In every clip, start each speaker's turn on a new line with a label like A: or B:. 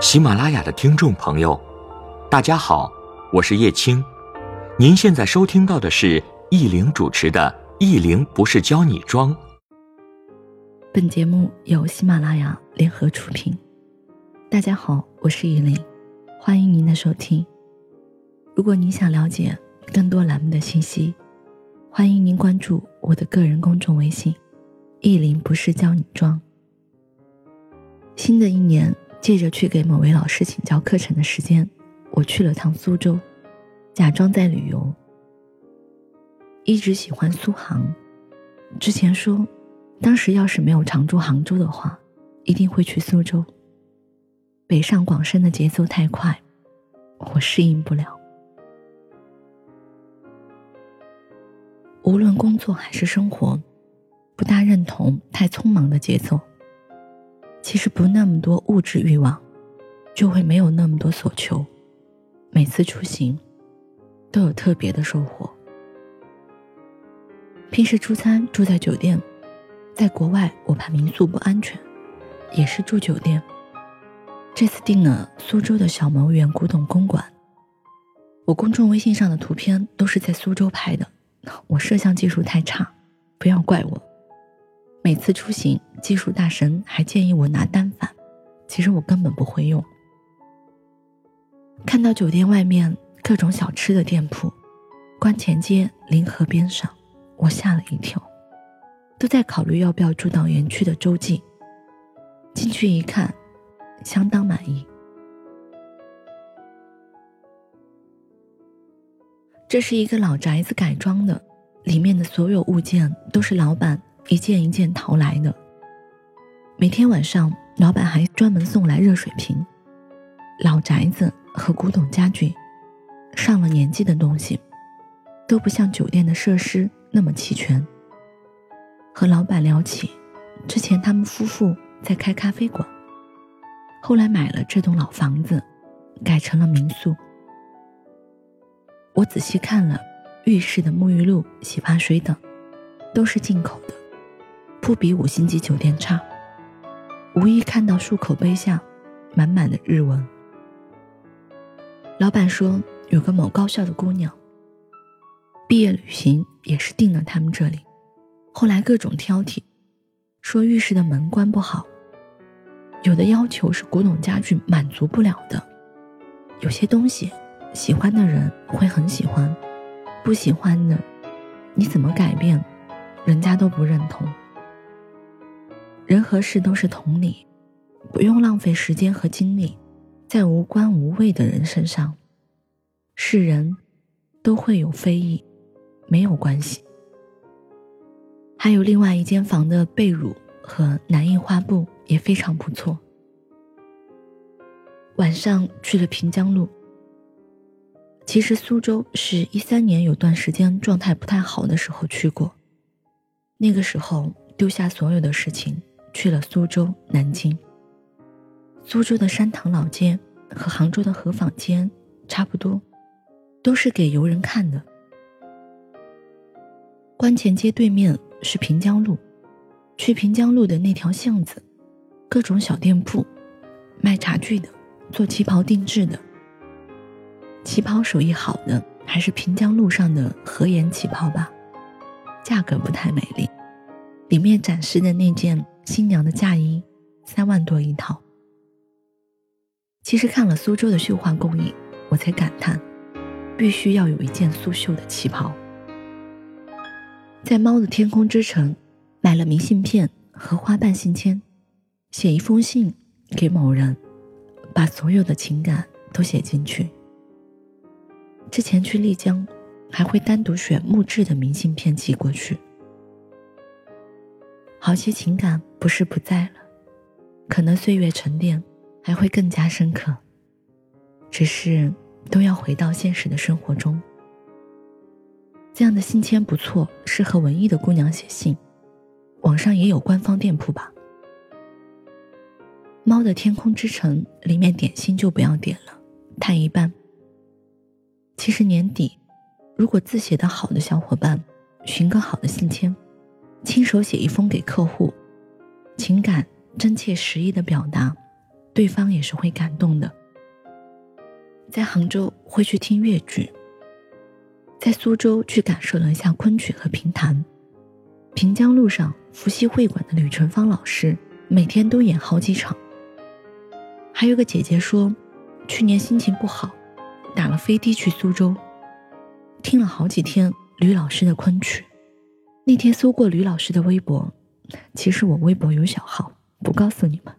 A: 喜马拉雅的听众朋友，大家好，我是叶青。您现在收听到的是易玲主持的《易玲不是教你装》。
B: 本节目由喜马拉雅联合出品。大家好，我是易玲，欢迎您的收听。如果您想了解更多栏目的信息，欢迎您关注我的个人公众微信“易玲不是教你装”。新的一年。借着去给某位老师请教课程的时间，我去了趟苏州，假装在旅游。一直喜欢苏杭，之前说，当时要是没有常驻杭州的话，一定会去苏州。北上广深的节奏太快，我适应不了。无论工作还是生活，不大认同太匆忙的节奏。其实不那么多物质欲望，就会没有那么多所求。每次出行，都有特别的收获。平时出餐住在酒店，在国外我怕民宿不安全，也是住酒店。这次订了苏州的小毛园古董公馆。我公众微信上的图片都是在苏州拍的，我摄像技术太差，不要怪我。每次出行，技术大神还建议我拿单反，其实我根本不会用。看到酒店外面各种小吃的店铺，观前街临河边上，我吓了一跳，都在考虑要不要住到园区的洲际。进去一看，相当满意。这是一个老宅子改装的，里面的所有物件都是老板。一件一件淘来的。每天晚上，老板还专门送来热水瓶。老宅子和古董家具，上了年纪的东西，都不像酒店的设施那么齐全。和老板聊起，之前他们夫妇在开咖啡馆，后来买了这栋老房子，改成了民宿。我仔细看了浴室的沐浴露、洗发水等，都是进口的。不比五星级酒店差。无意看到漱口杯下满满的日文。老板说有个某高校的姑娘，毕业旅行也是订了他们这里，后来各种挑剔，说浴室的门关不好，有的要求是古董家具满足不了的，有些东西喜欢的人会很喜欢，不喜欢的，你怎么改变，人家都不认同。人和事都是同理，不用浪费时间和精力在无关无谓的人身上。是人，都会有非议，没有关系。还有另外一间房的被褥和南印花布也非常不错。晚上去了平江路。其实苏州是一三年有段时间状态不太好的时候去过，那个时候丢下所有的事情。去了苏州、南京。苏州的山塘老街和杭州的河坊街差不多，都是给游人看的。观前街对面是平江路，去平江路的那条巷子，各种小店铺，卖茶具的，做旗袍定制的。旗袍手艺好的还是平江路上的和颜旗袍吧，价格不太美丽。里面展示的那件。新娘的嫁衣，三万多一套。其实看了苏州的绣花工艺，我才感叹，必须要有一件苏绣的旗袍。在猫的天空之城，买了明信片和花瓣信签，写一封信给某人，把所有的情感都写进去。之前去丽江，还会单独选木质的明信片寄过去。好些情感不是不在了，可能岁月沉淀还会更加深刻。只是都要回到现实的生活中。这样的信签不错，适合文艺的姑娘写信。网上也有官方店铺吧。猫的天空之城里面点心就不要点了，太一般。其实年底，如果字写得好的小伙伴，寻个好的信签。亲手写一封给客户，情感真切实意的表达，对方也是会感动的。在杭州会去听越剧，在苏州去感受了一下昆曲和评弹，平江路上伏羲会馆的吕纯芳老师每天都演好几场。还有个姐姐说，去年心情不好，打了飞的去苏州，听了好几天吕老师的昆曲。那天搜过吕老师的微博，其实我微博有小号，不告诉你们。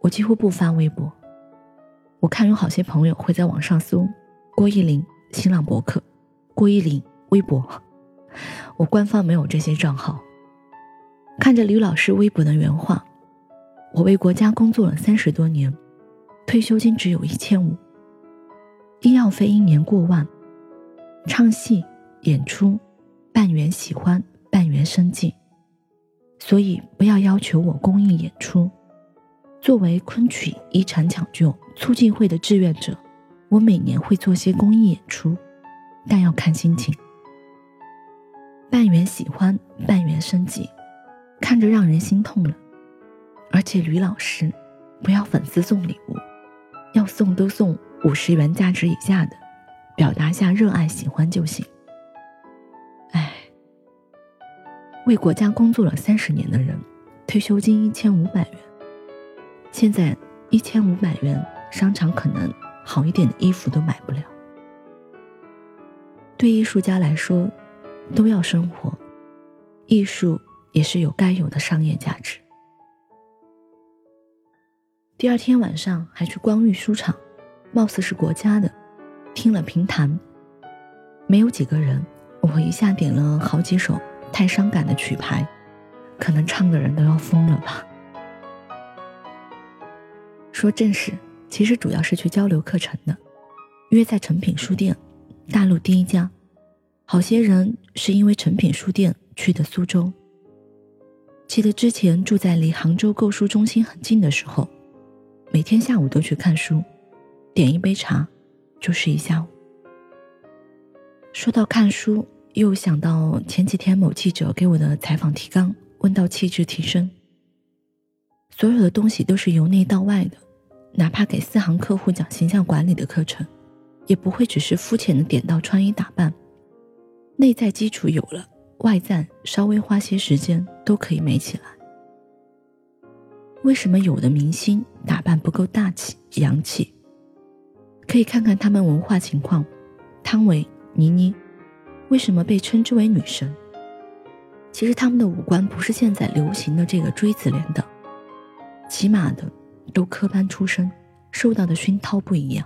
B: 我几乎不发微博。我看有好些朋友会在网上搜郭依林新浪博客、郭依林微博，我官方没有这些账号。看着吕老师微博的原话：“我为国家工作了三十多年，退休金只有一千五，医药费一年过万，唱戏演出。”半圆喜欢，半圆生计，所以不要要求我公益演出。作为昆曲遗产抢救促进会的志愿者，我每年会做些公益演出，但要看心情。半圆喜欢，半圆生计，看着让人心痛了。而且吕老师，不要粉丝送礼物，要送都送五十元价值以下的，表达下热爱喜欢就行。为国家工作了三十年的人，退休金一千五百元。现在一千五百元，商场可能好一点的衣服都买不了。对艺术家来说，都要生活，艺术也是有该有的商业价值。第二天晚上还去光裕书场，貌似是国家的，听了评弹，没有几个人，我一下点了好几首。太伤感的曲牌，可能唱的人都要疯了吧。说正事，其实主要是去交流课程的，约在诚品书店，大陆第一家。好些人是因为诚品书店去的苏州。记得之前住在离杭州购书中心很近的时候，每天下午都去看书，点一杯茶，就是一下午。说到看书。又想到前几天某记者给我的采访提纲，问到气质提升。所有的东西都是由内到外的，哪怕给四行客户讲形象管理的课程，也不会只是肤浅的点到穿衣打扮。内在基础有了，外在稍微花些时间都可以美起来。为什么有的明星打扮不够大气洋气？可以看看他们文化情况，汤唯、倪妮。为什么被称之为女神？其实他们的五官不是现在流行的这个锥子脸的，起码的都科班出身，受到的熏陶不一样。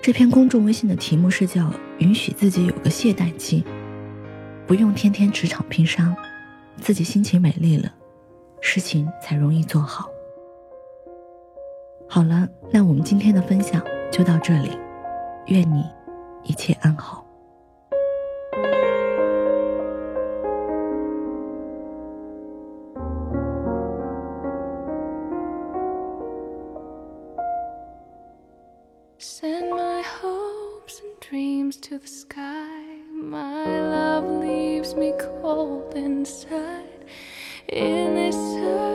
B: 这篇公众微信的题目是叫“允许自己有个懈怠期，不用天天职场拼杀，自己心情美丽了，事情才容易做好。”好了，那我们今天的分享就到这里，愿你。一切安好。Send my hopes and dreams to the sky. My love leaves me cold inside. In this circle